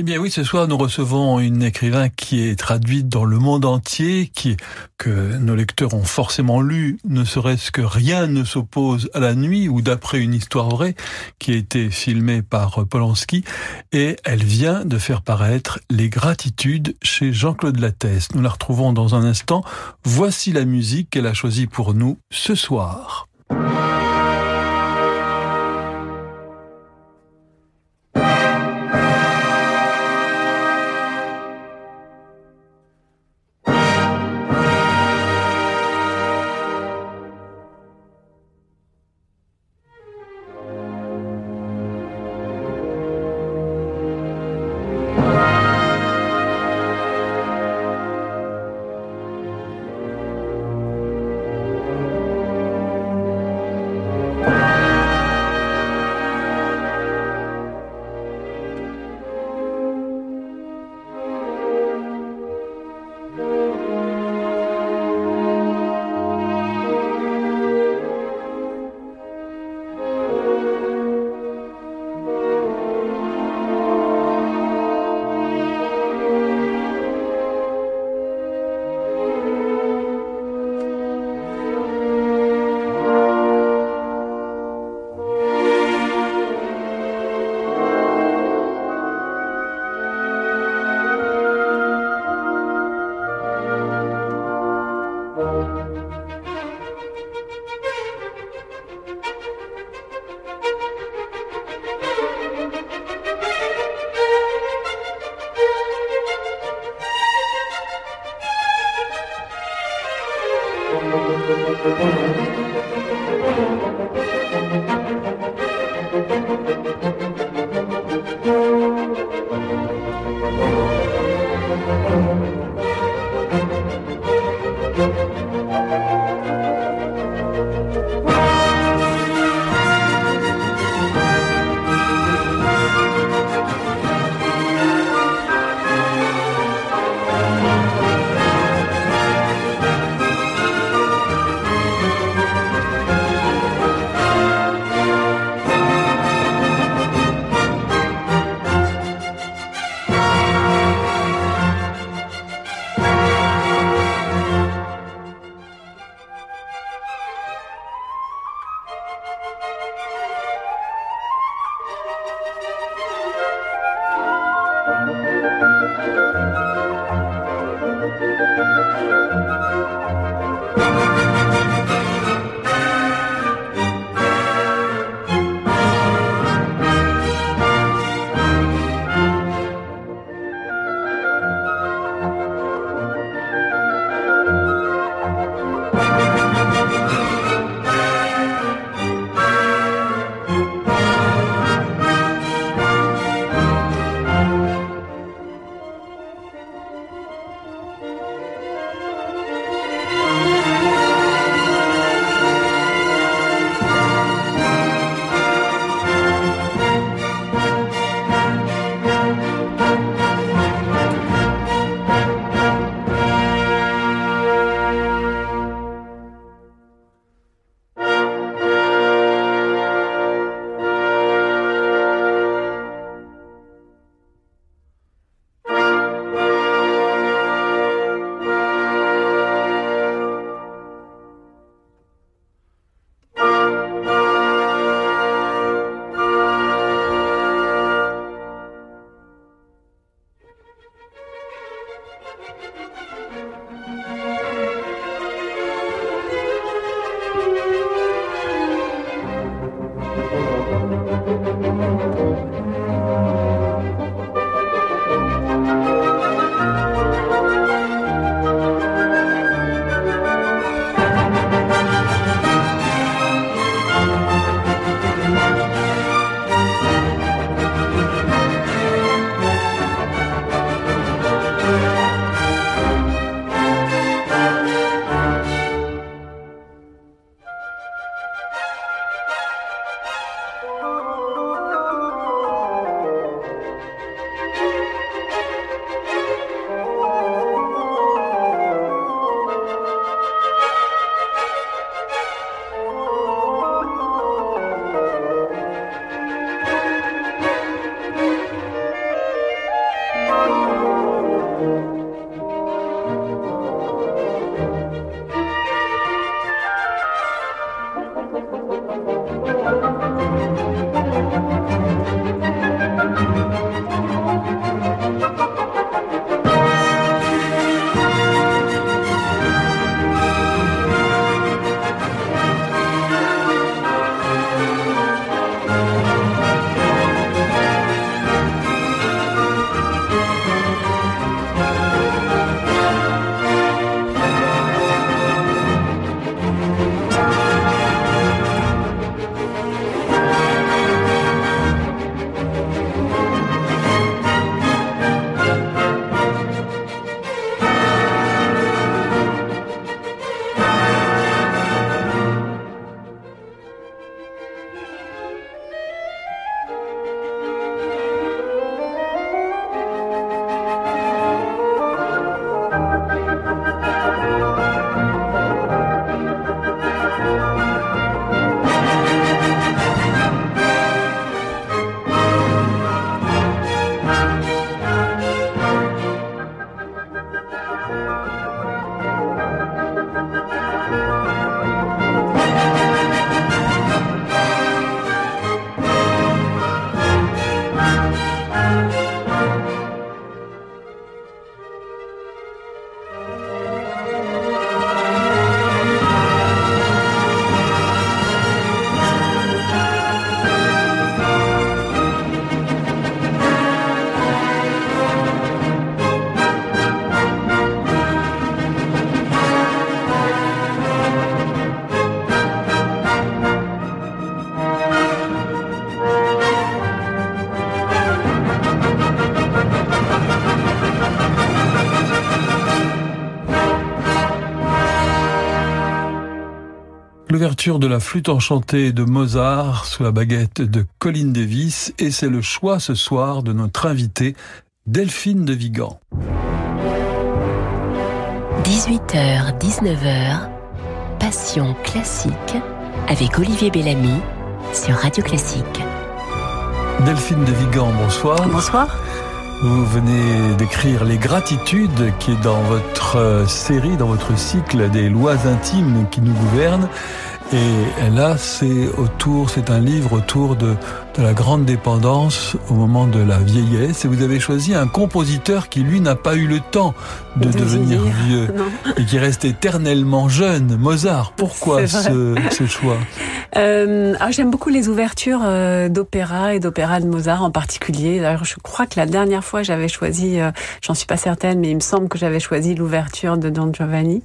Eh bien oui, ce soir nous recevons une écrivain qui est traduite dans le monde entier, qui que nos lecteurs ont forcément lu, ne serait-ce que rien ne s'oppose à la nuit, ou d'après une histoire vraie qui a été filmée par Polanski, et elle vient de faire paraître Les Gratitudes chez Jean-Claude Lattès. Nous la retrouvons dans un instant. Voici la musique qu'elle a choisie pour nous ce soir. L'ouverture de la flûte enchantée de Mozart sous la baguette de Colin Davis et c'est le choix ce soir de notre invitée Delphine de Vigan. 18h, 19h, Passion classique avec Olivier Bellamy sur Radio Classique. Delphine de Vigan, bonsoir. Bonsoir. Vous venez d'écrire Les Gratitudes, qui est dans votre euh, série, dans votre cycle des lois intimes qui nous gouvernent. Et là, c'est autour, c'est un livre autour de, de la grande dépendance au moment de la vieillesse. Et vous avez choisi un compositeur qui, lui, n'a pas eu le temps de, devenir vieux et qui reste éternellement jeune, Mozart. Pourquoi ce, ce, choix? Euh, ah, J'aime beaucoup les ouvertures euh, d'opéra et d'opéra de Mozart en particulier. D'ailleurs, je crois que la dernière fois, j'avais choisi, euh, j'en suis pas certaine, mais il me semble que j'avais choisi l'ouverture de Don Giovanni.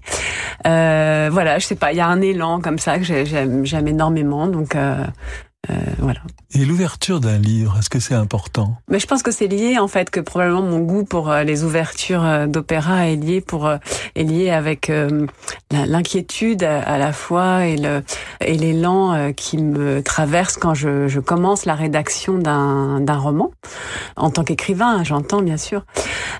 Euh, voilà, je sais pas, il y a un élan comme ça que j'aime énormément. Donc euh, euh, voilà. Et l'ouverture d'un livre, est-ce que c'est important? Mais je pense que c'est lié en fait que probablement mon goût pour euh, les ouvertures euh, d'opéra est lié pour est lié avec l'inquiétude à la fois et le et l'élan qui me traverse quand je, je commence la rédaction d'un d'un roman en tant qu'écrivain, j'entends bien sûr.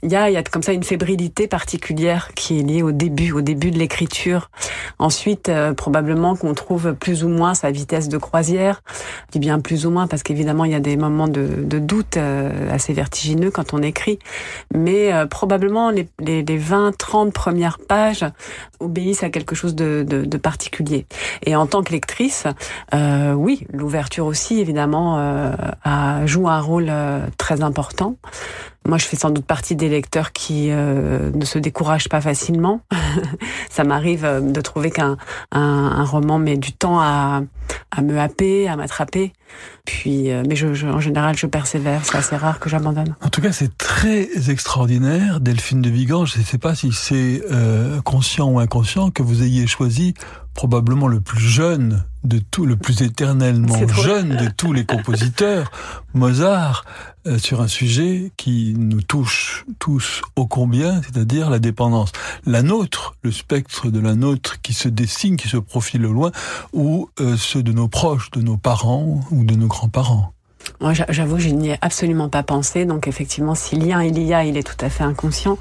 Il y a il y a comme ça une fébrilité particulière qui est liée au début au début de l'écriture. Ensuite probablement qu'on trouve plus ou moins sa vitesse de croisière je dis bien plus ou moins parce qu'évidemment il y a des moments de, de doute euh, assez vertigineux quand on écrit, mais euh, probablement les, les, les 20-30 premières pages obéissent à quelque chose de, de, de particulier. Et en tant que lectrice, euh, oui, l'ouverture aussi évidemment euh, a, joue un rôle très important. Moi, je fais sans doute partie des lecteurs qui euh, ne se découragent pas facilement. ça m'arrive euh, de trouver qu'un un, un, roman met du temps à, à me happer, à m'attraper. Puis, euh, mais je, je, en général, je persévère. C'est assez rare que j'abandonne. En tout cas, c'est très extraordinaire, Delphine de Vigan. Je ne sais pas si c'est euh, conscient ou inconscient que vous ayez choisi probablement le plus jeune de tout, le plus éternellement jeune de tous les compositeurs, Mozart, euh, sur un sujet qui nous touche tous ô combien, c'est-à-dire la dépendance. La nôtre, le spectre de la nôtre qui se dessine, qui se profile au loin, ou euh, ceux de nos proches, de nos parents ou de nos grands-parents. Moi, j'avoue, je n'y ai absolument pas pensé. Donc, effectivement, si lien il y a, il est tout à fait inconscient.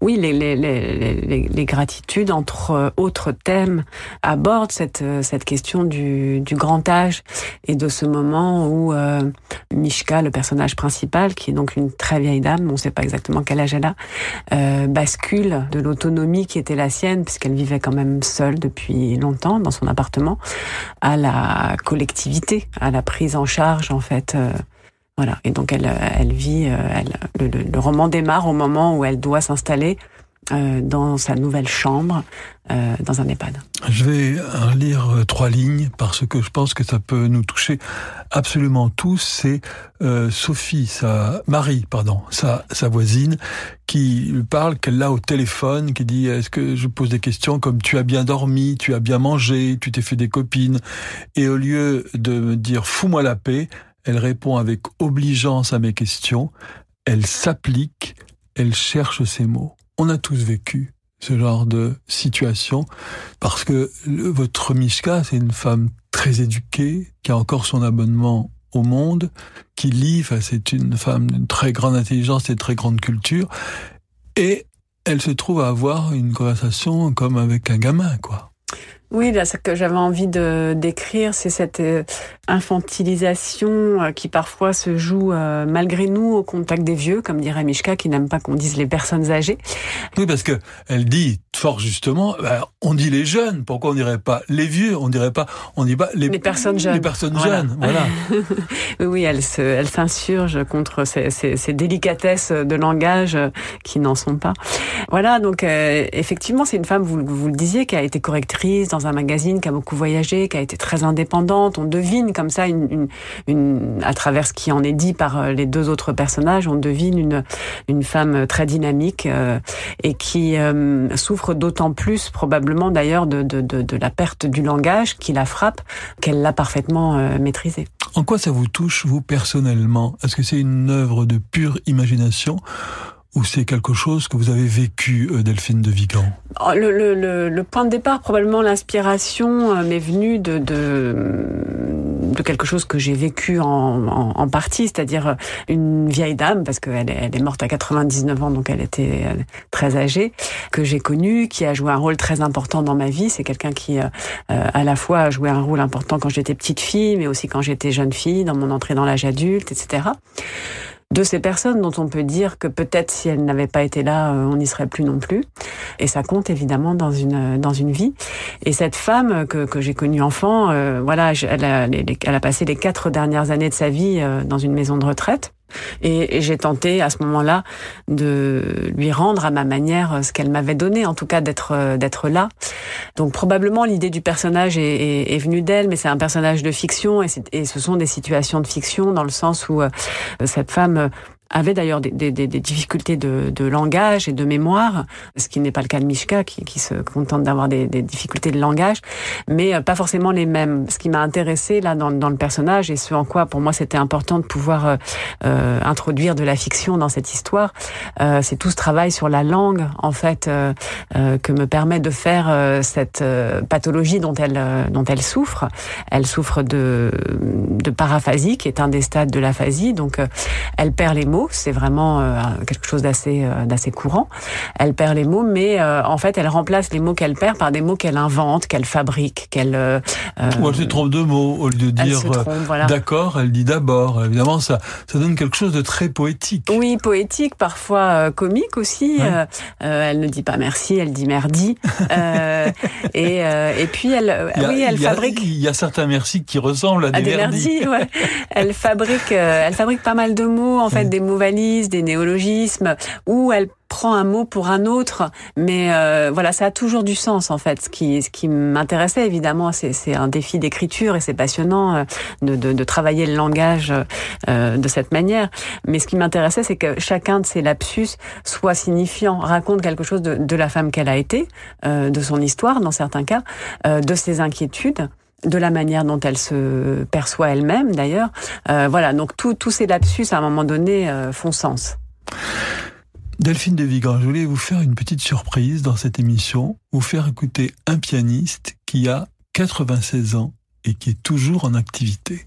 Oui, les, les, les, les gratitudes, entre euh, autres thèmes, abordent cette, euh, cette question du, du grand âge et de ce moment où euh, Mishka, le personnage principal, qui est donc une très vieille dame, on ne sait pas exactement quel âge elle a, euh, bascule de l'autonomie qui était la sienne, puisqu'elle vivait quand même seule depuis longtemps dans son appartement, à la collectivité, à la prise en charge, en fait, euh, voilà. Et donc elle, elle vit, euh, le, roman démarre au moment où elle doit s'installer euh, dans sa nouvelle chambre, dans un EHPAD. Je vais lire trois lignes parce que je pense que ça peut nous toucher absolument tous. C'est Sophie, sa Marie, pardon, sa, sa voisine, qui lui parle, qu'elle l'a au téléphone, qui dit est-ce que je pose des questions comme tu as bien dormi, tu as bien mangé, tu t'es fait des copines, et au lieu de me dire fous-moi la paix, elle répond avec obligeance à mes questions, elle s'applique, elle cherche ses mots. On a tous vécu ce genre de situation parce que votre Mishka, c'est une femme très éduquée, qui a encore son abonnement au monde, qui lit, c'est une femme d'une très grande intelligence et très grande culture, et elle se trouve à avoir une conversation comme avec un gamin, quoi. Oui, là, ce que j'avais envie de décrire, c'est cette euh, infantilisation euh, qui parfois se joue euh, malgré nous au contact des vieux, comme dirait Mishka, qui n'aime pas qu'on dise les personnes âgées. Oui, parce que elle dit fort justement, bah, on dit les jeunes. Pourquoi on dirait pas les vieux On dirait pas, on dit pas les, les personnes jeunes. Les personnes jeunes, voilà. oui, elle se, elle s'insurge contre ces, ces, ces, délicatesses de langage qui n'en sont pas. Voilà, donc effectivement, c'est une femme, vous, vous le disiez, qui a été correctrice dans un magazine, qui a beaucoup voyagé, qui a été très indépendante. On devine comme ça, à travers ce qui en est dit par euh, les deux autres personnages, on devine une, femme très dynamique euh, et qui euh, souffre d'autant plus probablement d'ailleurs de, la perte du langage qui la frappe, qu'elle l'a parfaitement euh, maîtrisé. En quoi ça vous touche, vous, personnellement? Est-ce que c'est une œuvre de pure imagination? Ou c'est quelque chose que vous avez vécu, euh, Delphine de Vigan oh, le, le, le, point de départ, probablement l'inspiration euh, m'est venue de, de, de, quelque chose que j'ai vécu en, en, en partie, c'est-à-dire une vieille dame, parce qu'elle elle est morte à 99 ans, donc elle était très âgée, que j'ai connue, qui a joué un rôle très important dans ma vie. C'est quelqu'un qui, euh, à la fois, a joué un rôle important quand j'étais petite fille, mais aussi quand j'étais jeune fille, dans mon entrée dans l'âge adulte, etc de ces personnes dont on peut dire que peut-être si elles n'avaient pas été là, euh, on n'y serait plus non plus. Et ça compte évidemment dans une dans une vie. Et cette femme que, que j'ai connue enfant, euh, voilà, elle a, elle a passé les quatre dernières années de sa vie euh, dans une maison de retraite. Et, j'ai tenté à ce moment-là de lui rendre à ma manière ce qu'elle m'avait donné, en tout cas d'être d'être là. Donc probablement l'idée du personnage est, est, venue d'elle, mais c'est un personnage de fiction et, et, ce sont des situations de fiction dans le sens où euh, cette femme avait d'ailleurs des, des, des, difficultés de, de, langage et de mémoire, ce qui n'est pas le cas de Mishka, qui, qui se contente d'avoir des, difficultés de langage, mais euh, pas forcément les mêmes. Ce qui m'a intéressé là dans, dans, le personnage et ce en quoi pour moi c'était important de pouvoir euh, euh introduire de la fiction dans cette histoire, euh, c'est tout ce travail sur la langue en fait euh, que me permet de faire cette pathologie dont elle dont elle souffre. Elle souffre de de paraphasie, qui est un des stades de l'aphasie, donc elle perd les mots c'est vraiment euh, quelque chose d'assez euh, d'assez courant. Elle perd les mots, mais euh, en fait, elle remplace les mots qu'elle perd par des mots qu'elle invente, qu'elle fabrique, qu'elle. Ou elle se trompe de mots au lieu de dire d'accord, elle dit d'abord. Évidemment, ça ça donne quelque chose de très poétique. Oui, poétique, parfois comique aussi. elle ne dit pas merci, elle dit merdi. et et puis elle, oui, elle fabrique. Il y a certains merci qui ressemblent à, des, merdis. ouais. Elle fabrique, elle fabrique pas mal de mots, en fait, des mots valises, des néologismes, où elle prend un mot pour un autre, mais euh, voilà, ça a toujours du sens en fait. Ce qui, ce qui m'intéressait évidemment, c'est un défi d'écriture et c'est passionnant euh, de, de, de, travailler le langage euh, de cette manière. Mais ce qui m'intéressait, c'est que chacun de ces lapsus soit signifiant, raconte quelque chose de, de la femme qu'elle a été, euh, de son histoire dans certains cas, de ses inquiétudes de la manière dont elle se perçoit elle-même d'ailleurs. Euh, voilà, donc tous ces lapsus à un moment donné euh, font sens. Delphine de Vigan, je voulais vous faire une petite surprise dans cette émission, vous faire écouter un pianiste qui a 96 ans et qui est toujours en activité.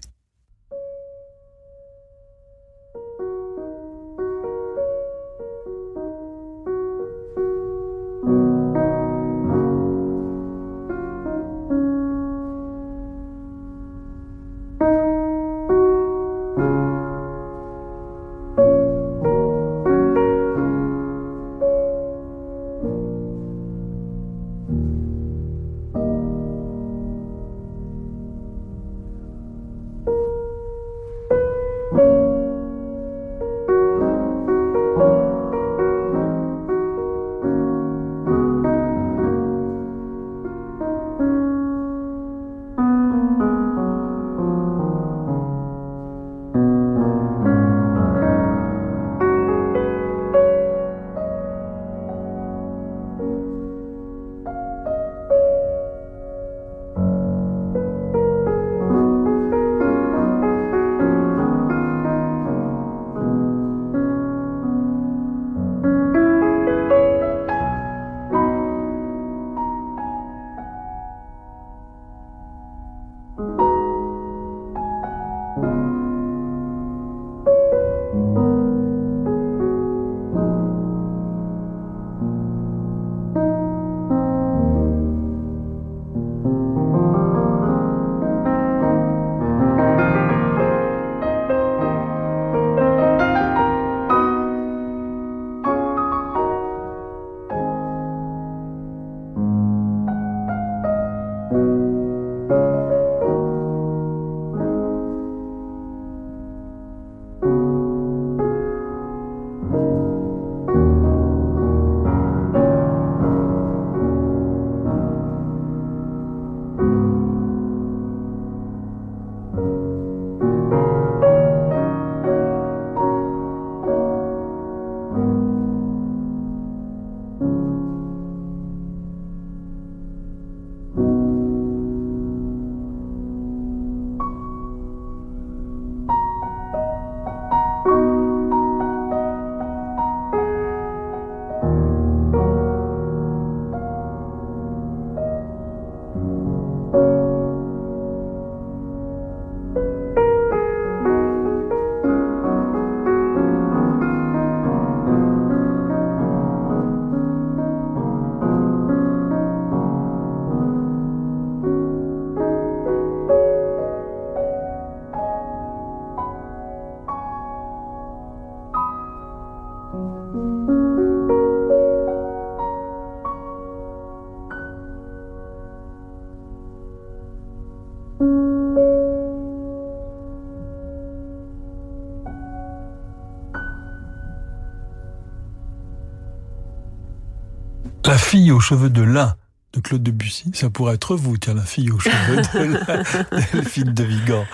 Fille aux cheveux de lin de Claude Debussy, ça pourrait être vous, tiens, la fille aux cheveux de lin, Delphine de Vigan,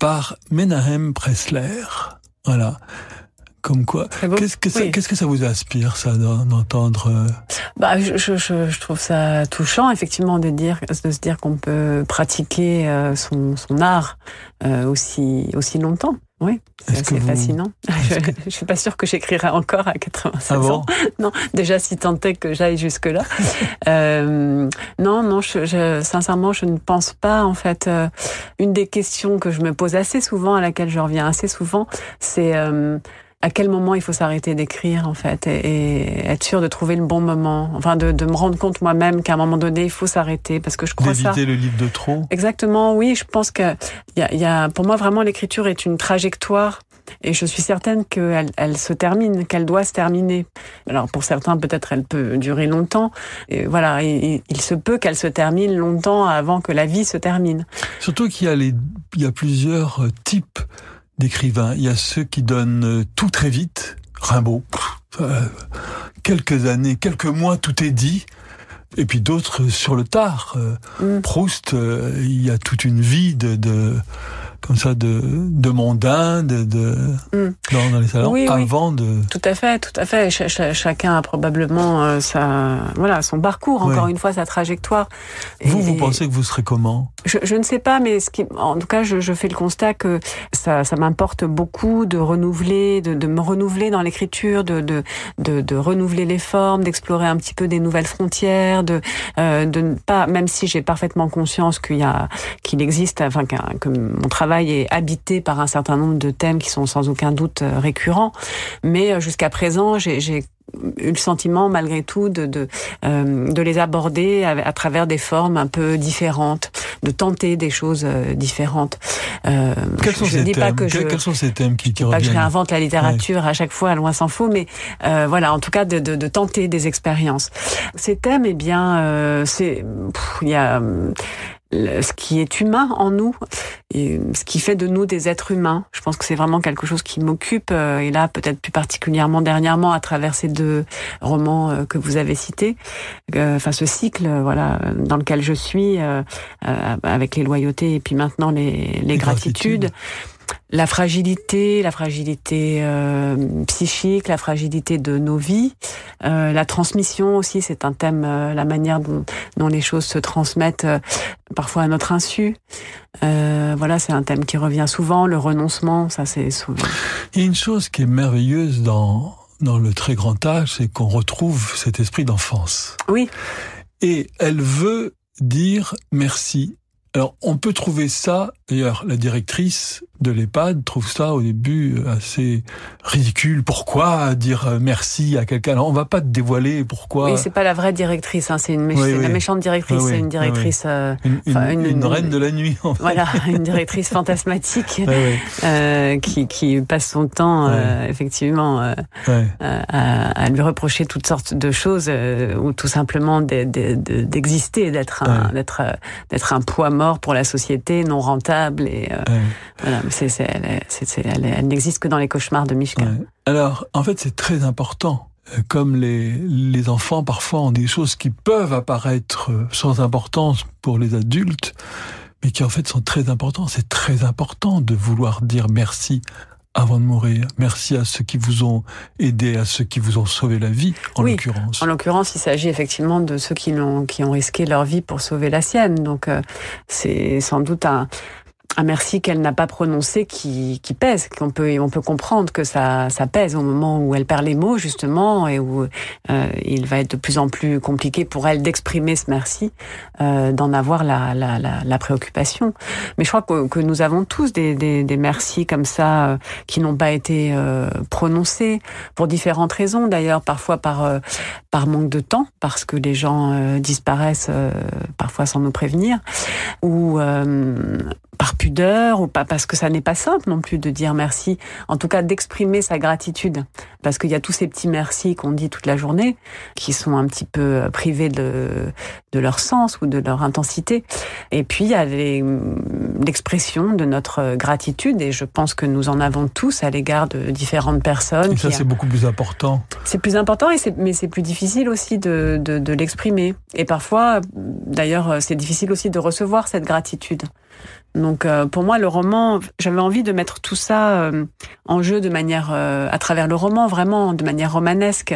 par Menahem Pressler. Voilà. Comme quoi. Qu'est-ce que, ça, qu'est-ce que ça vous inspire, ça, d'entendre euh, bah, je, je, je, trouve ça touchant, effectivement, de dire, de se dire qu'on peut pratiquer euh, son, son art euh, aussi aussi longtemps. Oui, c'est fascinant. Je, je suis pas sûre que j'écrirai encore à 87 ah ans. Non, déjà si tant est que j'aille jusque là. euh, non, non, je, sincèrement, je ne pense pas. En fait, une des questions que je me pose assez souvent, à laquelle je reviens assez souvent, c'est à quel moment il faut s'arrêter d'écrire en fait et, être sûr de trouver le bon moment, enfin de, de me rendre compte moi-même qu'à un moment donné il faut s'arrêter parce que je crois ça. D'éviter le livre de trop. Exactement, oui, je pense que il y a, y a, pour moi vraiment l'écriture est une trajectoire et je suis certaine qu'elle elle se termine, qu'elle doit se terminer. Alors pour certains, peut-être elle peut durer longtemps. Et voilà, il se peut qu'elle se termine longtemps avant que la vie se termine. Surtout qu'il y a les, il y a plusieurs types d'écrivains. Il y a ceux qui donnent euh, tout très vite. Rimbaud, euh, quelques années, quelques mois, tout est dit. Et puis d'autres sur le tard. Euh, mm. Proust, il y a toute une vie de, de comme ça de, de mondain, de, de mm. dans, les salons, avant de. Tout à fait, tout à fait. chacun a probablement euh, sa, voilà, son parcours. Encore une fois, sa trajectoire. Vous, vous pensez que vous serez comment? Je, je, ne sais pas, mais ce qui, en tout cas, je, je fais le constat que ça, ça m'importe beaucoup de renouveler, de, de me renouveler dans l'écriture, de, de, de, de, renouveler les formes, d'explorer un petit peu des nouvelles frontières, de, euh, de ne pas, même si j'ai parfaitement conscience qu'il y a, qu'il existe, enfin que mon travail est habité par un certain nombre de thèmes qui sont sans aucun doute euh, récurrents. Mais euh, jusqu'à présent, j'ai eu le sentiment malgré tout de de, euh, de les aborder à, travers des formes un peu différentes, de tenter des choses différentes. Euh, quels, sont je, ces thèmes pas que je, quels sont ces thèmes qui, qui pas que je réinvente la littérature à chaque fois, loin s'en faut, mais euh, voilà, en tout cas de, de, de, tenter des expériences. Ces thèmes, eh bien, c'est il y a ce qui est humain en nous, et ce qui fait de nous des êtres humains. Je pense que c'est vraiment quelque chose qui m'occupe, euh, et là peut-être plus particulièrement dernièrement à travers ces deux romans euh, que vous avez cités, euh, enfin ce cycle, voilà, dans lequel je suis, avec les loyautés et puis maintenant les, les, gratitudes la fragilité, la fragilité euh, psychique, la fragilité de nos vies, euh, la transmission aussi, c'est un thème, euh, la manière dont, dont, les choses se transmettent parfois à notre insu. voilà, c'est un thème qui revient souvent, le renoncement, ça c'est souvent. Il y a une chose qui est merveilleuse dans dans le très grand âge, c'est qu'on retrouve cet esprit d'enfance. Oui. Et elle veut dire merci. Alors, on peut trouver ça, d'ailleurs, la directrice de l'EHPAD trouve ça au début assez ridicule. Pourquoi dire merci à quelqu'un? On va pas te dévoiler pourquoi. Oui, c'est pas la vraie directrice, hein, c'est une la méchante directrice, c'est une directrice, euh, une, une, reine de la nuit. En fait. Voilà, une directrice fantasmatique euh, qui, qui passe son temps euh, effectivement euh, à, à, lui reprocher toutes sortes de choses ou tout simplement d'exister, d'être un, d'être un poids mort pour la société, non rentable et voilà elle, n'existe que dans les cauchemars de Mishka. Alors, en fait, c'est très important. Euh, comme les, les enfants parfois ont des choses qui peuvent apparaître euh, sans importance pour les adultes, mais qui en fait sont très importants. C'est très important de vouloir dire merci avant de mourir. Merci à ceux qui vous ont aidé, à ceux qui vous ont sauvé la vie, en l'occurrence. En l'occurrence, il s'agit effectivement de ceux qui ont, qui ont risqué leur vie pour sauver la sienne. Donc, euh, c'est sans doute un, un merci qu'elle n'a pas prononcé qui, qui pèse, qu'on peut on peut comprendre que ça ça pèse au moment où elle perd les mots justement et où euh, il va être de plus en plus compliqué pour elle d'exprimer ce merci, euh, d'en avoir la, la, la, la, préoccupation. Mais je crois que, que nous avons tous des, des, des merci comme ça euh, qui n'ont pas été euh, prononcés pour différentes raisons d'ailleurs, parfois par euh, par manque de temps parce que les gens disparaissent parfois sans nous prévenir ou par pudeur ou pas parce que ça n'est pas simple non plus de dire merci. En tout cas, d'exprimer sa gratitude, parce qu'il y a tous ces petits merci qu'on dit toute la journée, qui sont un petit peu euh, privés de de leur sens ou de leur intensité. Et puis il y a l'expression de notre gratitude, et je pense que nous en avons tous à l'égard de différentes personnes. Et ça, c'est beaucoup plus important. C'est plus important, et mais c'est plus difficile aussi de, de, de l'exprimer. Et parfois, d'ailleurs, c'est difficile aussi de recevoir cette gratitude. Donc euh, pour moi, le roman, j'avais envie de mettre tout ça euh, en jeu de manière, euh, à travers le roman, vraiment de manière romanesque,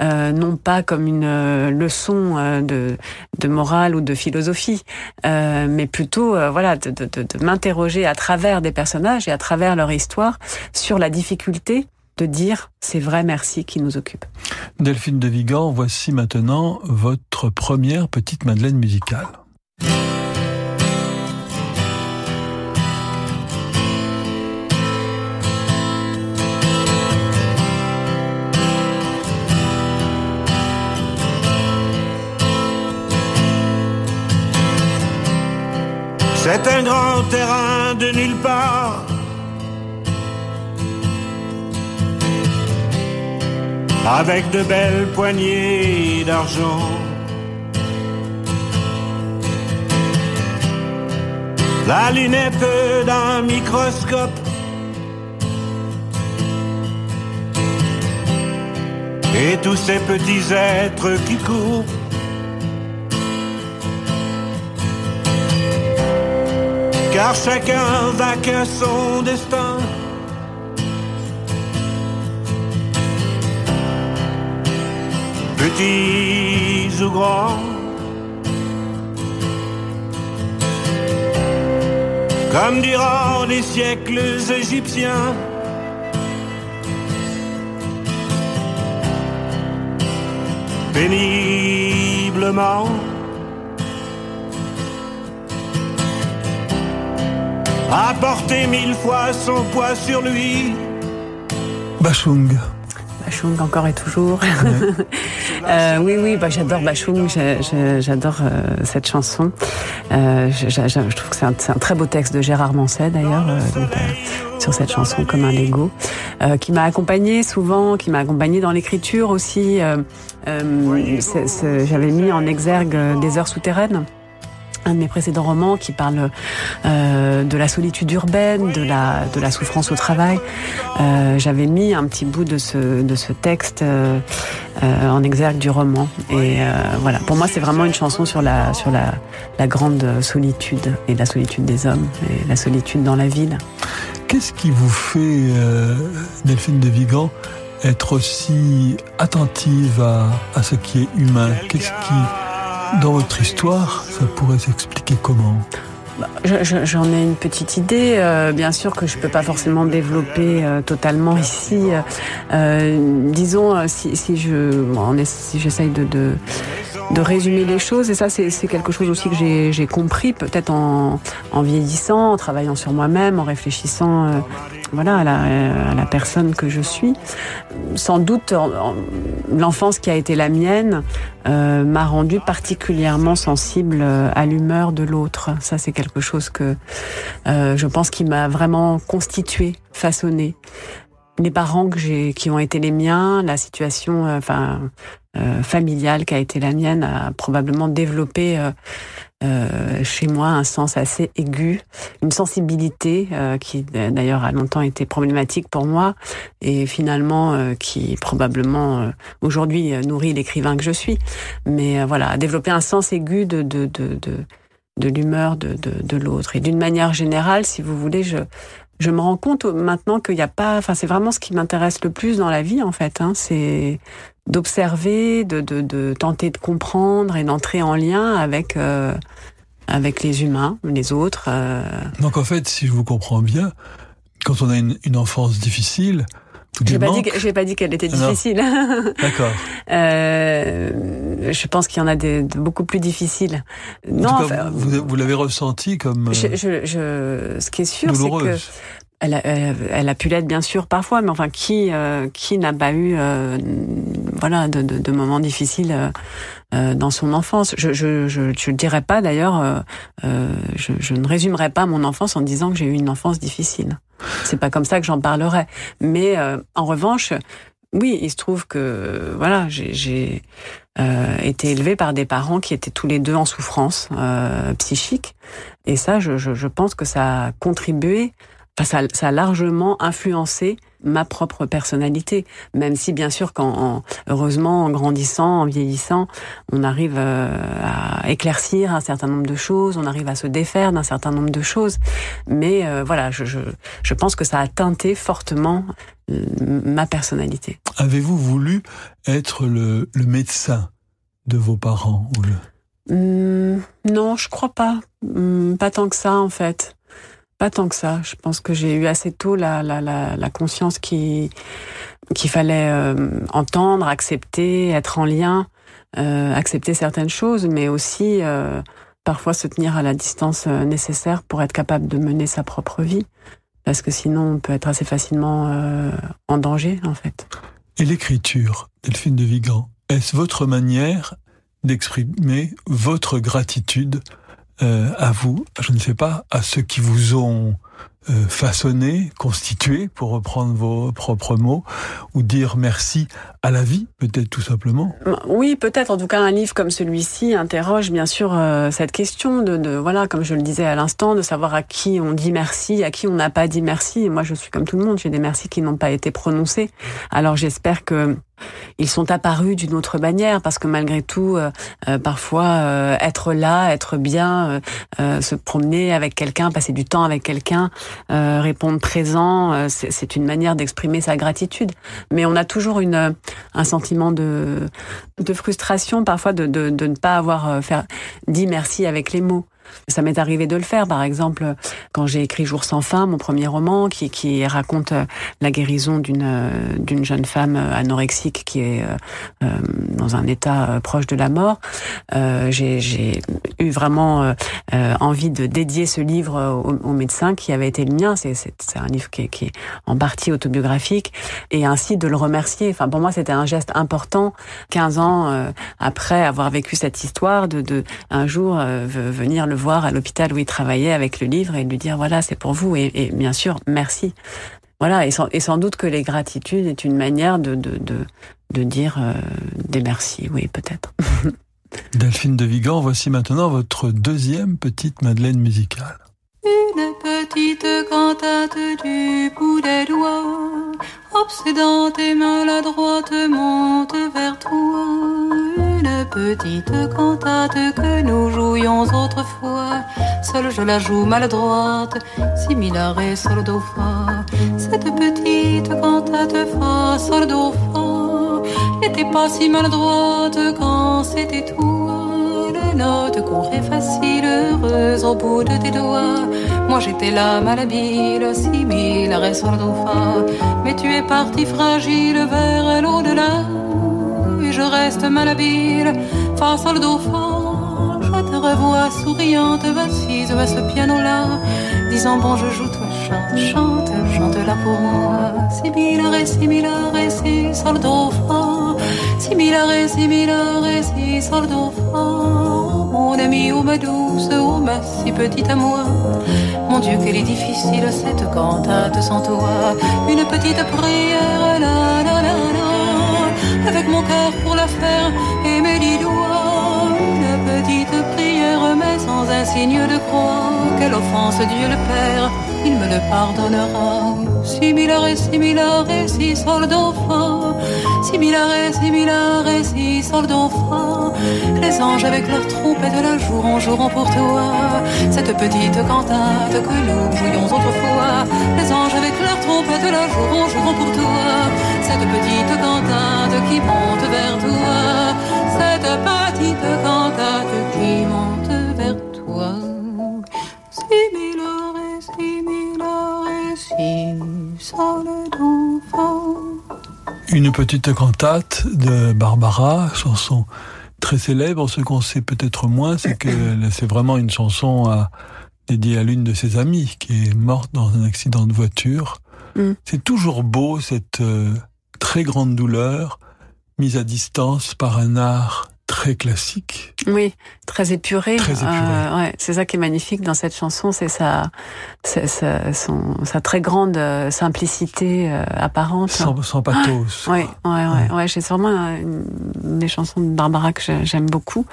non pas comme une leçon de, de morale ou de philosophie, mais plutôt voilà de, m'interroger à travers des personnages et à travers leur histoire sur la difficulté de dire c'est vrai merci qui nous occupe. Delphine de Vigan, voici maintenant votre première petite Madeleine musicale. C'est un grand terrain de nulle part. Avec de belles poignées d'argent. La lunette d'un microscope. Et tous ces petits êtres qui courent car chacun va que son destin. Petits ou grands, comme durant les siècles égyptiens. Péniblement. A porté mille fois son poids sur lui. Bachung. Bachung encore et toujours. euh, oui, oui, bah, j'adore Bachung, j'adore euh, cette chanson. Euh, je trouve que c'est un, un, très beau texte de Gérard Manset d'ailleurs, euh, sur cette chanson comme un Lego, qui m'a accompagné souvent, qui m'a accompagné dans l'écriture aussi. J'avais mis en exergue des heures souterraines un de mes précédents romans qui parle euh, de la solitude urbaine, de la, de la souffrance au travail. Euh, J'avais mis un petit bout de ce, de ce texte euh, en exergue du roman. Et voilà, pour moi, c'est vraiment une chanson sur la, sur la, la grande solitude et la solitude des hommes et la solitude dans la ville. Qu'est-ce qui vous fait, Delphine de Vigan, être aussi attentive à, à ce qui est humain? Qu'est-ce qui dans votre histoire, ça pourrait s'expliquer comment bah, J'en ai une petite idée, euh, bien sûr que je peux pas forcément développer euh, totalement ici. Euh, disons, si, je, si j'essaye de, de, résumer les choses, et ça c'est quelque chose aussi que j'ai compris peut-être en, vieillissant, en travaillant sur moi-même, en réfléchissant voilà, à la, personne que je suis. Sans doute, l'enfance qui a été la mienne euh, m'a rendu particulièrement sensible euh, à l'humeur de l'autre. Ça, c'est quelque chose que euh, je pense qui m'a vraiment constitué, façonné. Les parents que j'ai, qui ont été les miens, la situation, euh, enfin, euh, familiale qui a été la mienne, a probablement développé euh, chez moi un sens assez aigu, une sensibilité euh, qui d'ailleurs a longtemps été problématique pour moi et finalement euh, qui probablement euh, aujourd'hui nourrit l'écrivain que je suis. Mais voilà, développer un sens aigu de de de de, de l'humeur de, de, de l'autre et d'une manière générale, si vous voulez, je je me rends compte maintenant qu'il n'y a pas, enfin c'est vraiment ce qui m'intéresse le plus dans la vie en fait. Hein, c'est d'observer, de, de, de, tenter de comprendre et d'entrer en lien avec euh, avec les humains, les autres. Euh... Donc en fait, si je vous comprends bien, quand on a une, une enfance difficile, j'ai pas, dit, j'ai pas dit qu'elle était difficile. D'accord. euh, je pense qu'il y en a des, de beaucoup plus difficiles. En non, cas, enfin, vous, vous l'avez ressenti comme je, je, je, ce qui est sûr, c'est que elle a, elle a pu l'être bien sûr parfois, mais enfin qui qui n'a pas eu voilà de, de, de, moments difficiles dans son enfance. Je je je, je dirais pas d'ailleurs, je, je ne résumerai pas mon enfance en disant que j'ai eu une enfance difficile. C'est pas comme ça que j'en parlerai. Mais en revanche, oui, il se trouve que voilà, j'ai euh, été élevée par des parents qui étaient tous les deux en souffrance euh, psychique, et ça, je, je, je, pense que ça a contribué, enfin, ça, ça a largement influencé ma propre personnalité, même si bien sûr, quand heureusement, en grandissant, en vieillissant, on arrive euh, à éclaircir un certain nombre de choses, on arrive à se défaire d'un certain nombre de choses. Mais euh, voilà, je, je, je pense que ça a teinté fortement euh, ma personnalité. Avez-vous voulu être le, le, médecin de vos parents ou le... Mmh, Non, je crois pas. Mmh, pas tant que ça, en fait. Pas tant que ça. Je pense que j'ai eu assez tôt la, la, conscience qu'il fallait euh, entendre, accepter, être en lien, euh, accepter certaines choses, mais aussi euh, parfois se tenir à la distance nécessaire pour être capable de mener sa propre vie. Parce que sinon, on peut être assez facilement en danger, en fait. Et l'écriture, Delphine de Vigan, est-ce votre manière d'exprimer votre gratitude euh, à vous, je ne sais pas, à ceux qui vous ont euh, façonné, constitué, pour reprendre vos propres mots, ou dire merci à la vie, peut-être tout simplement Oui, peut-être. En tout cas, un livre comme celui-ci interroge bien sûr euh, cette question de, de, voilà, comme je le disais à l'instant, de savoir à qui on dit merci, à qui on n'a pas dit merci. Et moi, je suis comme tout le monde, j'ai des merci qui n'ont pas été prononcés. Alors, j'espère que ils sont apparus d'une autre manière parce que malgré tout, euh, euh, parfois euh, être là, être bien, euh, se promener avec quelqu'un, passer du temps avec quelqu'un, répondre présent, c'est une manière d'exprimer sa gratitude. Mais on a toujours une un sentiment de de frustration parfois de de, de ne pas avoir faire dit merci avec les mots. Ça m'est arrivé de le faire, par exemple, quand j'ai écrit Jour sans fin, mon premier roman, qui, qui raconte euh, la guérison d'une euh, d'une jeune femme euh, anorexique qui est euh, dans un état proche de la mort. Euh, j'ai eu vraiment euh, envie de dédier ce livre au, médecin qui avait été le mien. C'est un livre qui est, qui est, en partie autobiographique et ainsi de le remercier. Enfin, pour moi, c'était un geste important. 15 ans après avoir vécu cette histoire, de, de un jour venir le voir à l'hôpital où il travaillait avec le livre et lui dire voilà c'est pour vous et, bien sûr merci. Voilà et sans, et sans doute que les gratitudes est une manière de de, de, de dire euh, des merci oui peut-être. Delphine de Vigan voici maintenant votre deuxième petite Madeleine musicale une petite cantate du bout des doigts obsédante et maladroite monte vers toi. Une petite cantate que nous jouions autrefois. Seule je la joue maladroite similaire et sol do fa cette petite cantate fa sol do n'était pas si maladroite quand c'était toi les notes couraient facile heureuse au bout de tes doigts. Moi j'étais là malhabile do fa mais tu es parti fragile vers l'au-delà. Et je reste malhabile face au dauphin je te revois souriante assise à ce piano là disant bon je joue toi chante chante chante là pour moi. Similaire et similaire et si sol dauphin similaire similaire et si sol dauphin mon ami ou ma douce ou ma si petite à moi. Mon dieu qu'elle est difficile cette cantate sans toi. Une petite prière là là là là avec mon cœur pour la faire et mes dix doigts. Une petite prière mais sans un signe de croix. Quelle offense dieu le père il me le pardonnera. Similaire et si sol d'enfant similaire et si sol d'enfant les anges avec leur trompette la joueront joueront pour toi. Cette petite cantate que nous jouions autrefois. Les anges avec leur trompette la joueront joueront pour toi. Cette petite cantate qui monte vers toi. Cette petite cantate qui monte une petite cantate de Barbara, chanson très célèbre. Ce qu'on sait peut-être moins, c'est que c'est vraiment une chanson à dédié à l'une de ses amies qui est morte dans un accident de voiture. Mm. C'est toujours beau cette euh, très grande douleur mise à distance par un art très classique. Oui, très épuré. Très épuré. Euh, ouais, c'est ça qui est magnifique dans cette chanson, c'est sa, sa, son, sa très grande euh, simplicité euh, apparente. Sans, sans pathos. Ouais, quoi. ouais, ouais, ouais. C'est vraiment une, une des chansons de Barbara que j'ai- j'aime beaucoup.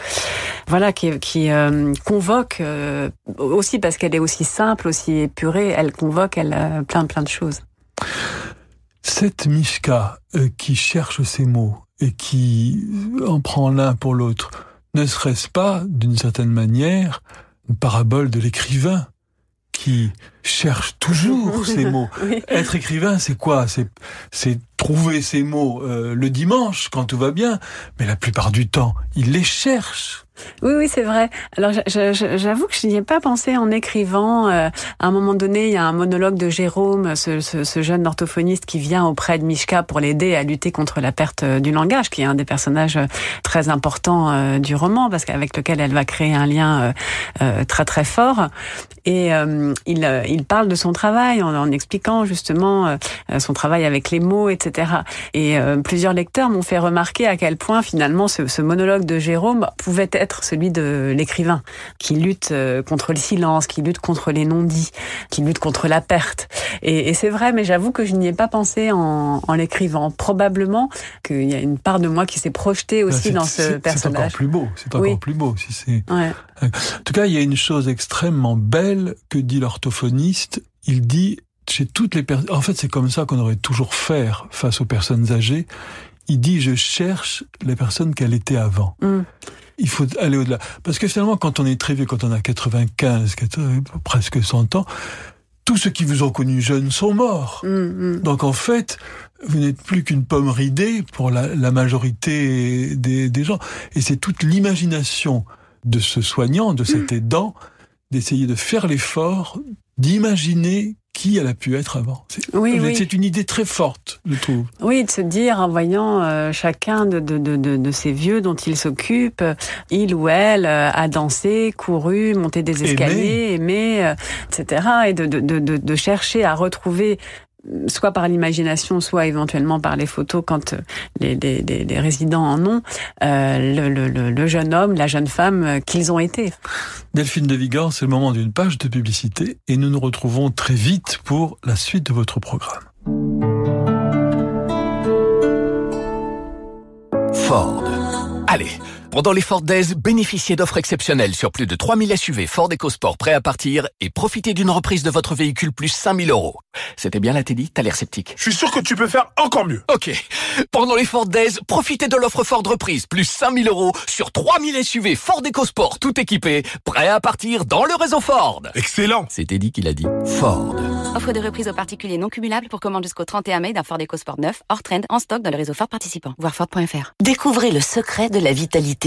Voilà, qui, qui euh, convoque euh, aussi parce qu'elle est aussi simple, aussi épurée. Elle convoque, elle plein, plein de choses. Cette Mishka euh, qui cherche ses mots et qui en prend l'un pour l'autre, ne serait-ce pas, d'une certaine manière, une parabole de l'écrivain qui cherche toujours ses mots Oui. Être écrivain, c'est quoi? C'est c'est trouver ses mots euh, le dimanche quand tout va bien, mais la plupart du temps, il les cherche. Oui, oui, c'est vrai. Alors, j'avoue que je n'y ai pas pensé en écrivant. Euh, à un moment donné, il y a un monologue de Jérôme, ce, ce- ce jeune orthophoniste qui vient auprès de Mishka pour l'aider à lutter contre la perte euh, du langage, qui est un des personnages euh, très importants euh, du roman, parce qu'avec lequel elle va créer un lien euh, très très fort. Et il, il parle de son travail en, en expliquant justement son travail avec les mots, etc. Et plusieurs lecteurs m'ont fait remarquer à quel point finalement ce, ce monologue de Jérôme pouvait être celui de l'écrivain qui lutte euh, contre le silence, qui lutte contre les non-dits, qui lutte contre la perte. Et, et c'est vrai, mais j'avoue que je n'y ai pas pensé en, en l'écrivant. Probablement qu'il y a une part de moi qui s'est projetée aussi dans ce C'est encore personnage. plus beau. C'est encore Oui. plus beau si c'est. Ouais. En tout cas, il y a une chose extrêmement belle que dit l'orthophoniste. Il dit chez toutes les personnes. En fait, c'est comme ça qu'on aurait toujours faire face aux personnes âgées. Il dit je cherche la personne qu'elle était avant. Mm. Il faut aller au-delà. Parce que finalement, quand on est très vieux, quand on a 95, 80, presque 100 ans, tous ceux qui vous ont connu jeunes sont morts. Mm, mm. Donc en fait, vous n'êtes plus qu'une pomme ridée pour la, la majorité des, des gens. Et c'est toute l'imagination de ce soignant, de cet aidant, d'essayer de faire l'effort d'imaginer qui elle a pu être avant. C'est Oui, une idée très forte, je trouve. Oui, de se dire en voyant euh, chacun de, de, de, de, de ces vieux dont il s'occupe, il ou elle euh, a dansé, couru, monté des escaliers, aimé, euh, etc. Et de, de, de, de, de chercher à retrouver soit par l'imagination, soit éventuellement par les photos quand euh, les, les, les, les résidents en ont, euh, le, le, jeune homme, la jeune femme euh, qu'ils ont été. Delphine de Vigan, c'est le moment d'une page de publicité et nous nous retrouvons très vite pour la suite de votre programme. Ford. Allez, pendant les Ford Days, bénéficiez d'offres exceptionnelles sur plus de 3000 SUV Ford EcoSport prêts à partir et profitez d'une reprise de votre véhicule plus 5000 euros. C'était bien là, Teddy T'as l'air sceptique. Je suis sûr que tu peux faire encore mieux. Ok. Pendant les Ford Days, profitez de l'offre Ford reprise, plus 5000 euros sur 3000 SUV Ford EcoSport tout équipés, prêts à partir dans le réseau Ford. Excellent. C'est Teddy qui l'a dit. Ford. Offre de reprise aux particuliers non cumulable pour commande jusqu'au 31 mai d'un Ford EcoSport 9 hors trend en stock dans le réseau Ford participant. Voir Ford.fr. Découvrez le secret de la vitalité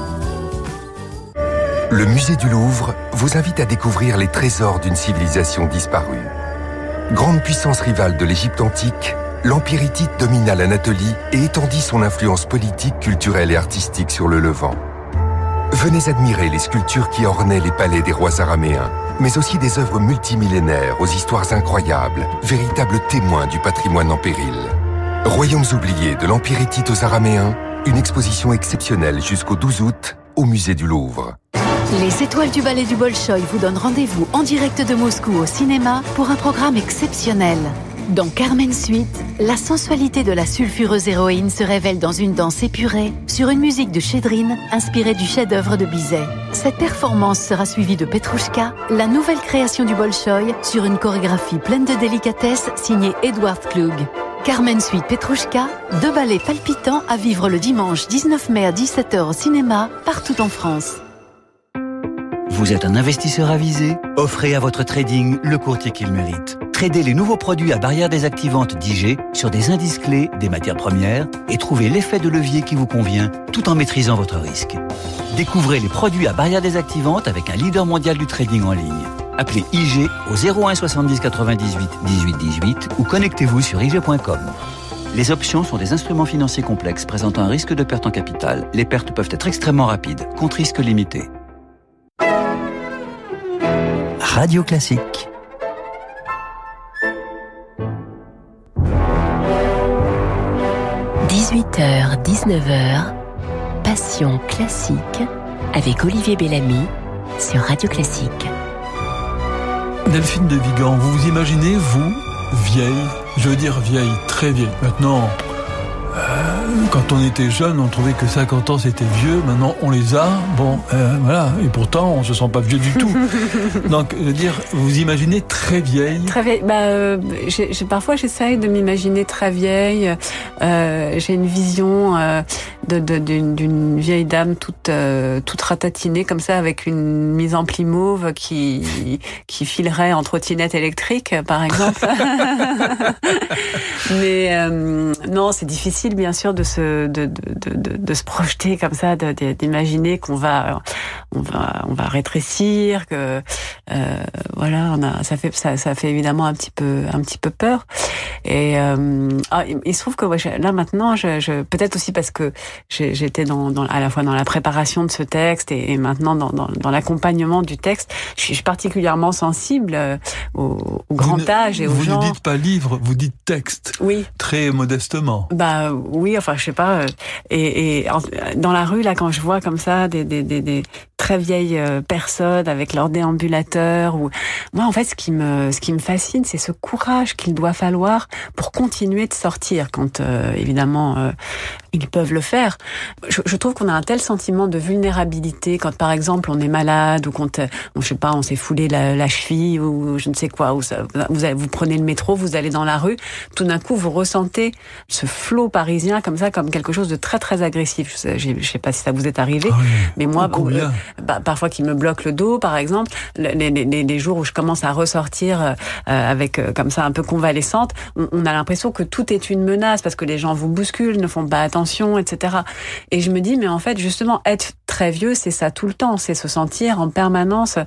Le musée du Louvre vous invite à découvrir les trésors d'une civilisation disparue. Grande puissance rivale de l'Égypte antique, l'Empire hittite domina l'Anatolie et étendit son influence politique, culturelle et artistique sur le Levant. Venez admirer les sculptures qui ornaient les palais des rois araméens, mais aussi des œuvres multimillénaires aux histoires incroyables, véritables témoins du patrimoine en péril. Royaumes oubliés de l'Empire hittite aux Araméens, une exposition exceptionnelle jusqu'au 12 août au musée du Louvre. Les étoiles du ballet du Bolchoï vous donnent rendez-vous en direct de Moscou au cinéma pour un programme exceptionnel. Dans Carmen Suite, la sensualité de la sulfureuse héroïne se révèle dans une danse épurée sur une musique de Chédrine inspirée du chef-d'œuvre de Bizet. Cette performance sera suivie de Petrouchka, la nouvelle création du Bolchoï, sur une chorégraphie pleine de délicatesse signée Edward Klug. Carmen Suite Petrouchka, deux ballets palpitants à vivre le dimanche 19 mai à 17h au cinéma, partout en France. Vous êtes un investisseur avisé Offrez à votre trading le courtier qu'il mérite. Tradez les nouveaux produits à barrière désactivante d'IG sur des indices clés des matières premières et trouvez l'effet de levier qui vous convient tout en maîtrisant votre risque. Découvrez les produits à barrière désactivante avec un leader mondial du trading en ligne. Appelez IG au 01 70 98 18 18 ou connectez-vous sur IG.com. Les options sont des instruments financiers complexes présentant un risque de perte en capital. Les pertes peuvent être extrêmement rapides, contre risque limité. Radio Classique. – 18h, 19h, Passion classique avec Olivier Bellamy sur Radio Classique. Delphine de Vigan, vous vous imaginez, vous, vieille, je veux dire vieille, très vieille. Maintenant, quand on était jeune, on trouvait que 50 ans c'était vieux. Maintenant, on les a. Bon, euh, voilà. Et pourtant, on se sent pas vieux du tout. Donc, je veux dire, vous imaginez très vieille. Très vieille. Bah, euh, j'ai, parfois, j'essaye de m'imaginer très vieille. Euh, j'ai une vision euh, d'une, vieille dame toute, euh, toute ratatinée comme ça, avec une mise en pli mauve qui, qui filerait en trottinette électrique, par exemple. Mais non, c'est difficile, bien sûr, de se, de, de, de, de se projeter comme ça, d'imaginer qu'on va, on va, on va rétrécir, que euh, voilà, on a, ça fait, ça, ça fait évidemment un petit peu, un petit peu peur. Et euh, ah, il, se trouve que là maintenant, je, je peut-être aussi parce que j'étais dans, dans, à la fois dans la préparation de ce texte et, maintenant dans, dans, dans l'accompagnement du texte, je suis particulièrement sensible euh, au, au grand âge et aux gens. Vous ne dites pas livre, vous dites texte. Oui. Très modestement. Bah oui, enfin je sais pas. Euh, et, et dans la rue là, quand je vois comme ça des, des, des, des très vieilles euh, personnes avec leur déambulateur ou moi en fait ce qui me ce qui me fascine c'est ce courage qu'il doit falloir pour continuer de sortir quand euh, évidemment euh, ils peuvent le faire. Je, je trouve qu'on a un tel sentiment de vulnérabilité quand par exemple on est malade ou quand on, je sais pas on s'est foulé la, la, cheville ou je ne sais quoi ou ça, vous vous prenez le métro, vous allez dans la rue, tout d'un coup vous ressentez ce flot parisien comme ça comme quelque chose de très très agressif. Je sais, je sais pas si ça vous est arrivé, ah mais moi bah, parfois qui me bloque le dos, par exemple, les, les, les, jours où je commence à ressortir euh, avec euh, comme ça un peu convalescente, on, on a l'impression que tout est une menace parce que les gens vous bousculent, ne font pas attention, etc. Et je me dis, mais en fait, justement, être très vieux, c'est ça tout le temps, c'est se sentir en permanence.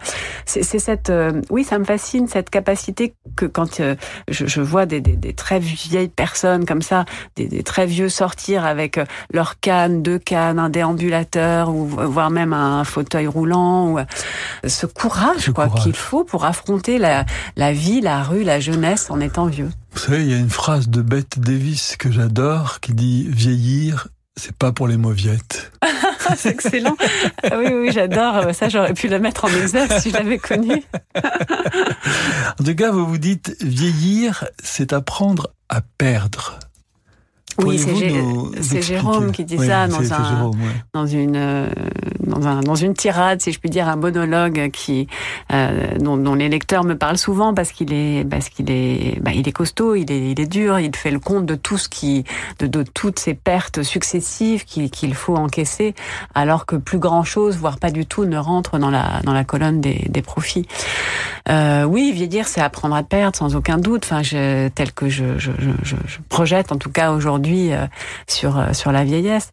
C'est cette, euh, oui, ça me fascine cette capacité que quand euh, je, je, vois des, des, des, très vieilles personnes comme ça, des, des très vieux sortir avec leur canne, deux cannes, un déambulateur ou voire même un fauteuil roulant, ou euh, ce courage quoi qu'il faut pour affronter la, la vie, la rue, la jeunesse en étant vieux. Vous savez, il y a une phrase de Bette Davis que j'adore qui dit vieillir, c'est pas pour les mauviettes. c'est excellent. Ah oui, oui, j'adore. Ça, j'aurais pu la mettre en exergue si je l'avais connue. en tout cas, vous vous dites vieillir, c'est apprendre à perdre. Oui, c'est Jérôme qui dit ça dans, un, Jérôme, ouais. dans une euh, dans, un, dans une tirade, si je puis dire, un monologue qui euh, dont, dont, les lecteurs me parlent souvent parce qu'il est parce qu'il est bah, il est costaud, il est il est dur, il fait le compte de tout ce qui de, de toutes ces pertes successives qu'il qu'il faut encaisser, alors que plus grand chose, voire pas du tout, ne rentre dans la dans la colonne des, des profits. Euh, oui, vieillir, c'est apprendre à perdre, sans aucun doute. Enfin, je, tel que je, je, je, je projette, en tout cas aujourd'hui euh, sur euh, sur la vieillesse.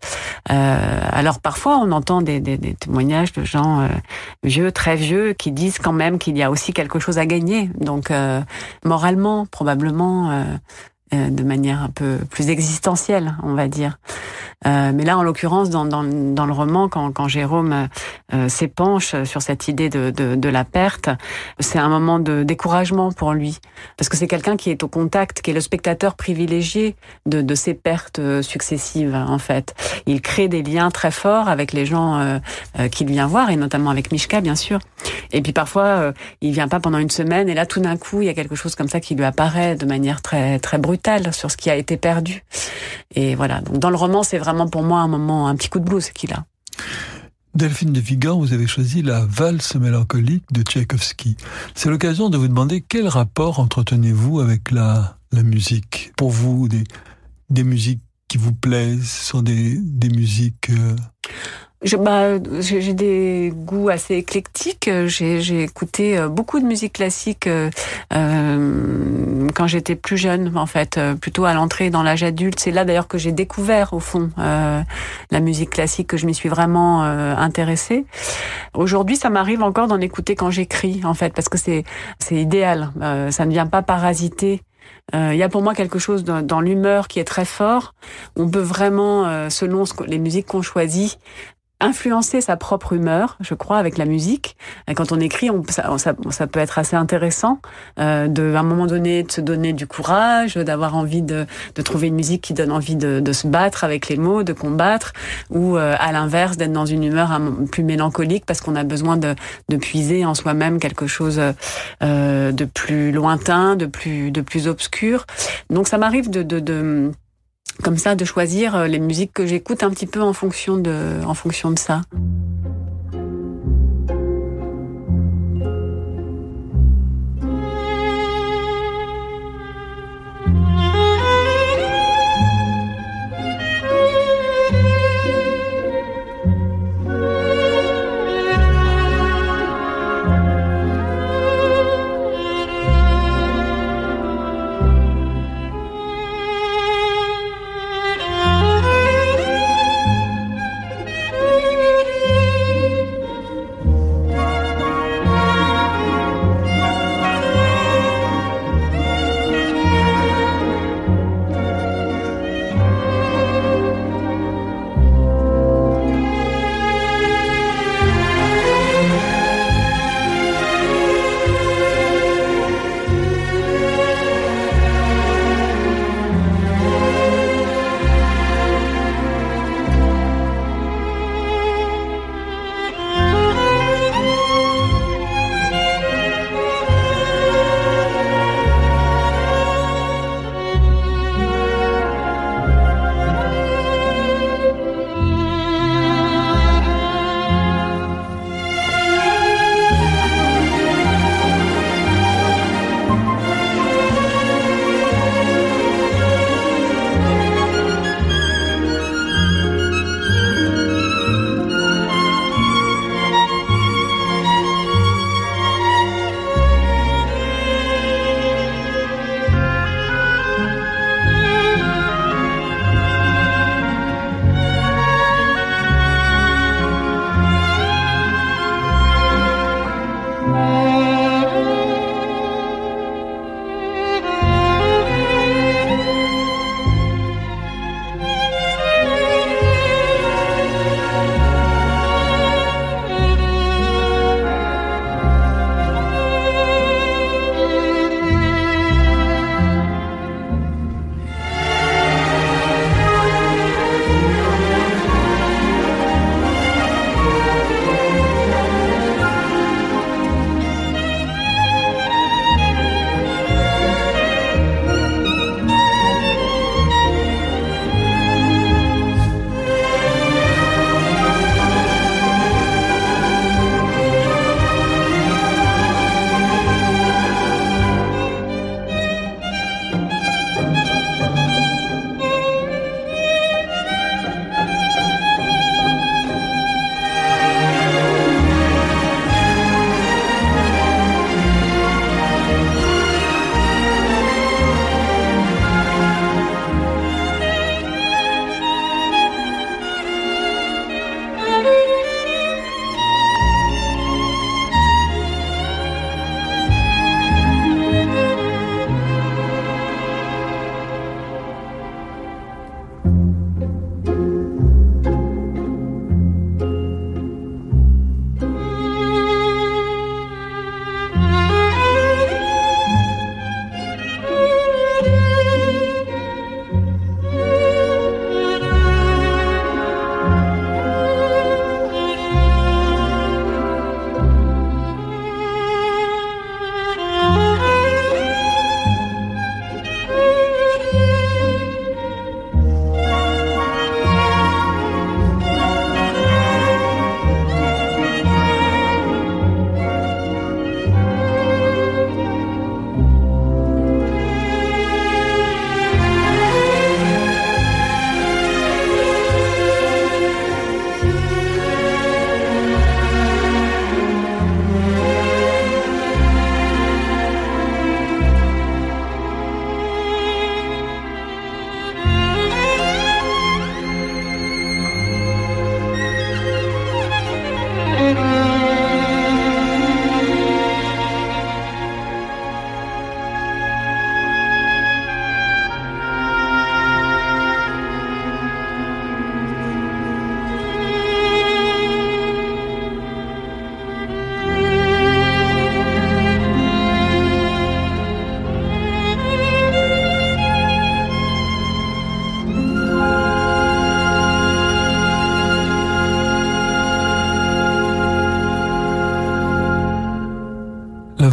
Euh, alors parfois on entend des, des, des témoignages de gens vieux, très vieux, qui disent quand même qu'il y a aussi quelque chose à gagner. Donc moralement, probablement, de manière un peu plus existentielle, on va dire. Euh, mais là, en l'occurrence, dans, dans, dans, le roman, quand, quand Jérôme euh, s'épanche sur cette idée de, de, de la perte, c'est un moment de découragement pour lui, parce que c'est quelqu'un qui est au contact, qui est le spectateur privilégié de, de ces pertes euh, successives. En fait, il crée des liens très forts avec les gens euh, euh qu'il vient voir, et notamment avec Mishka, bien sûr. Et puis parfois, euh, il vient pas pendant une semaine, et là, tout d'un coup, il y a quelque chose comme ça qui lui apparaît de manière très très brutale sur ce qui a été perdu. Et voilà. Donc dans le roman, c'est vraiment pour moi un moment, un petit coup de blues qu'il a. Delphine de Vigan, vous avez choisi la valse mélancolique de Tchaïkovski. C'est l'occasion de vous demander quel rapport entretenez-vous avec la, la musique? Pour vous, des, des musiques qui vous plaisent, sont des, des musiques... Euh bah, j'ai des goûts assez éclectiques. J'ai écouté euh, beaucoup de musique classique euh, euh, quand j'étais plus jeune, en fait, euh, plutôt à l'entrée dans l'âge adulte. C'est là d'ailleurs que j'ai découvert, au fond, euh, la musique classique, que je m'y suis vraiment intéressée. Aujourd'hui, ça m'arrive encore d'en écouter quand j'écris, en fait, parce que c'est idéal. ça ne vient pas parasiter il y a pour moi quelque chose dans, dans l'humeur qui est très fort. On peut vraiment, selon ce les musiques qu'on choisit, influencer sa propre humeur, je crois, avec la musique. Quand on écrit, on, ça, peut être assez intéressant euh, de, à un moment donné, de se donner du courage, d'avoir envie de, de, trouver une musique qui donne envie de, de se battre avec les mots, de combattre, ou euh, à l'inverse, d'être dans une humeur plus mélancolique parce qu'on a besoin de, de puiser en soi-même quelque chose euh, de plus lointain, de plus, de plus obscur. Donc ça m'arrive de, de, de comme ça de choisir euh, les musiques que j'écoute un petit peu en fonction de, en fonction de ça.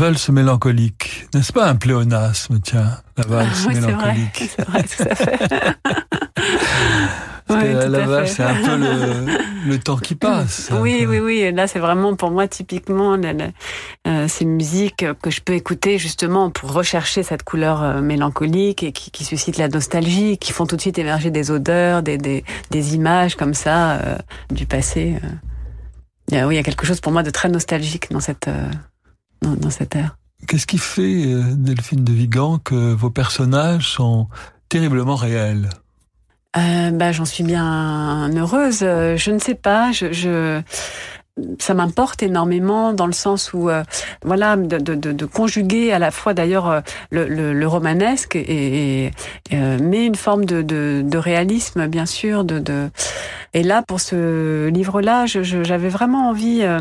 Valse mélancolique, n'est-ce pas un pléonasme, tiens, la valse oui, mélancolique C'est vrai, c'est vrai, tout à fait. Parce Oui, que tout la valse, c'est un peu le, le temps qui passe. Oui, oui, oui. Et Là, c'est vraiment pour moi typiquement la- la- euh, ces musiques que je peux écouter justement pour rechercher cette couleur euh, mélancolique et qui, qui suscite la nostalgie, qui font tout de suite émerger des odeurs, des, des, des images comme ça euh, du passé. Il y a, oui, il y a quelque chose pour moi de très nostalgique dans cette dans, dans cette ère. Qu'est-ce qui fait, euh, Delphine de Vigan, que vos personnages sont terriblement réels? Euh, bah, j'en suis bien heureuse. Euh, Je ne sais pas. Je, je ça m'importe énormément dans le sens où, euh, voilà, de, de, de, de conjuguer à la fois d'ailleurs le, le, le romanesque et, et euh, mais une forme de, réalisme, bien sûr. De. Et là, pour ce livre-là, j'avais vraiment envie. euh,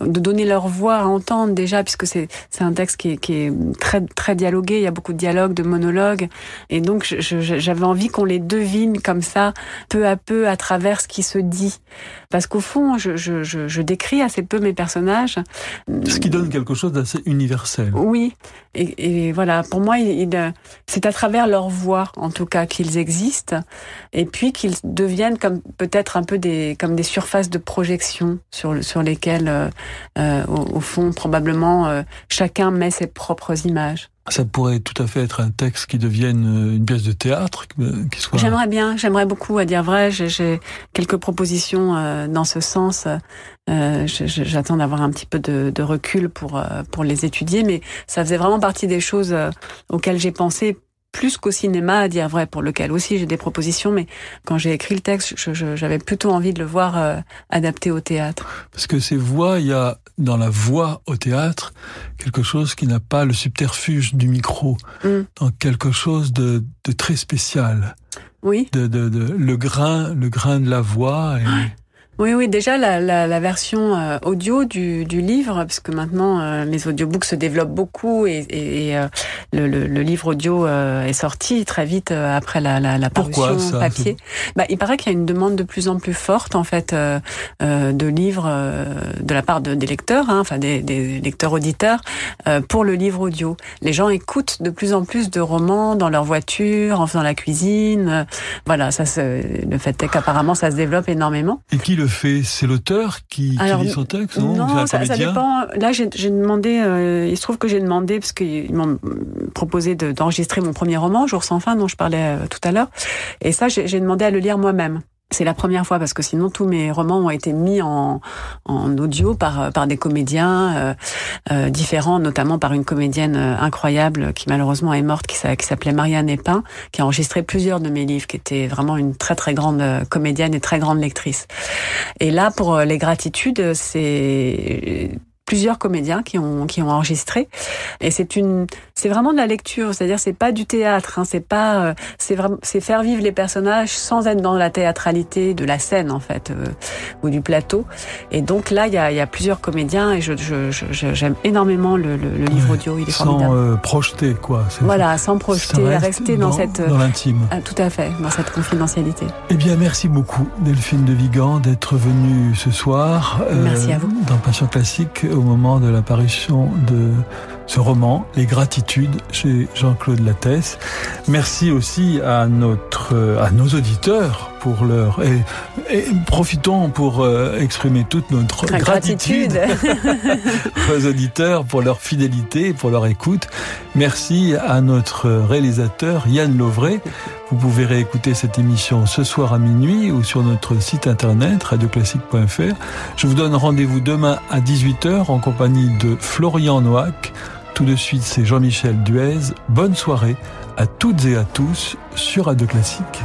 de donner leur voix à entendre déjà puisque c'est c'est un texte qui est, qui est très très dialogué. Il y a beaucoup de dialogues de monologues. Et donc j'avais envie qu'on les devine comme ça peu à peu à travers ce qui se dit. Parce qu'au fond je, je, je, je décris assez peu mes personnages. Ce qui donne quelque chose d'assez universel. oui, et, et voilà, pour moi, il, il, c'est à travers leur voix, en tout cas, qu'ils existent, et puis qu'ils deviennent comme peut-être un peu des comme des surfaces de projection sur sur lesquelles, euh, au, au fond, probablement, euh, chacun met ses propres images. Ça pourrait tout à fait être un texte qui devienne euh, une pièce de théâtre, euh, qui soit... J'aimerais bien, j'aimerais beaucoup, à dire vrai. J'ai, j'ai quelques propositions euh, dans ce sens. J'attends d'avoir un petit peu de, de recul pour pour les étudier, mais ça faisait vraiment partie des choses auxquelles j'ai pensé plus qu'au cinéma, à dire vrai, pour lequel aussi j'ai des propositions. Mais quand j'ai écrit le texte, j'avais plutôt envie de le voir euh, adapté au théâtre. Parce que ces voix, il y a dans la voix au théâtre quelque chose qui n'a pas le subterfuge du micro, Mm. donc quelque chose de, de très spécial. Oui. De, de, de- le grain, le grain de la voix. Et... Oui, oui, déjà la, la, la version euh, audio du, du livre, parce que maintenant euh, les audiobooks se développent beaucoup et, et, et, euh, le, le, le livre audio euh, est sorti très vite euh, après la, la, la Pourquoi ça papier. Bah, il paraît qu'il y a une demande de plus en plus forte en fait euh, euh, de livres euh, de la part de, des lecteurs, hein, enfin des, des lecteurs auditeurs euh, pour le livre audio. Les gens écoutent de plus en plus de romans dans leur voiture, en faisant la cuisine. voilà, ça, le fait est qu'apparemment ça se développe énormément. Et qui le fait C'est l'auteur qui, lit son texte Non, non, ça, ça dépend. Là, j'ai j'ai demandé. euh, il se trouve que j'ai demandé parce qu'ils m'ont proposé de- d'enregistrer mon premier roman, Jour sans fin, dont je parlais euh, tout à l'heure. Et ça, j'ai j'ai demandé à le lire moi-même. C'est la première fois parce que sinon tous mes romans ont été mis en, en audio par par des comédiens euh, euh, différents, notamment par une comédienne euh, incroyable qui malheureusement est morte, qui s'a- qui s'appelait Marianne Epin, qui a enregistré plusieurs de mes livres, qui était vraiment une très très grande comédienne et très grande lectrice. Et là, pour les gratitudes, c'est plusieurs comédiens qui ont qui ont enregistré et c'est une c'est vraiment de la lecture c'est-à-dire c'est pas du théâtre hein, c'est pas euh, c'est vraiment c'est faire vivre les personnages sans être dans la théâtralité de la scène en fait euh, ou du plateau et donc là il y a il y a plusieurs comédiens et je je- je- j'aime énormément le, le, le livre audio il est Sans formidable euh, projeter, quoi. Voilà sans projeter reste rester dans, dans- cette dans l'intime. Ah, tout à fait dans cette confidentialité Eh bien, merci beaucoup, Delphine de Vigan, d'être venue ce soir. euh, Merci à vous. Dans Passion Classique, au moment de l'apparition de ce roman, Les Gratitudes, chez Jean-Claude Lattès. Merci aussi à à nos auditeurs pour et profitons pour euh, exprimer toute notre gratitude, aux auditeurs pour leur fidélité, pour leur écoute. Merci à notre réalisateur Yann Lovray. Vous pouvez réécouter cette émission ce soir à minuit ou sur notre site internet radioclassique.fr. Je vous donne rendez-vous demain à 18h en compagnie de Florian Noack. Tout de suite, c'est Jean-Michel Duez. Bonne soirée à toutes et à tous sur Radio Classique.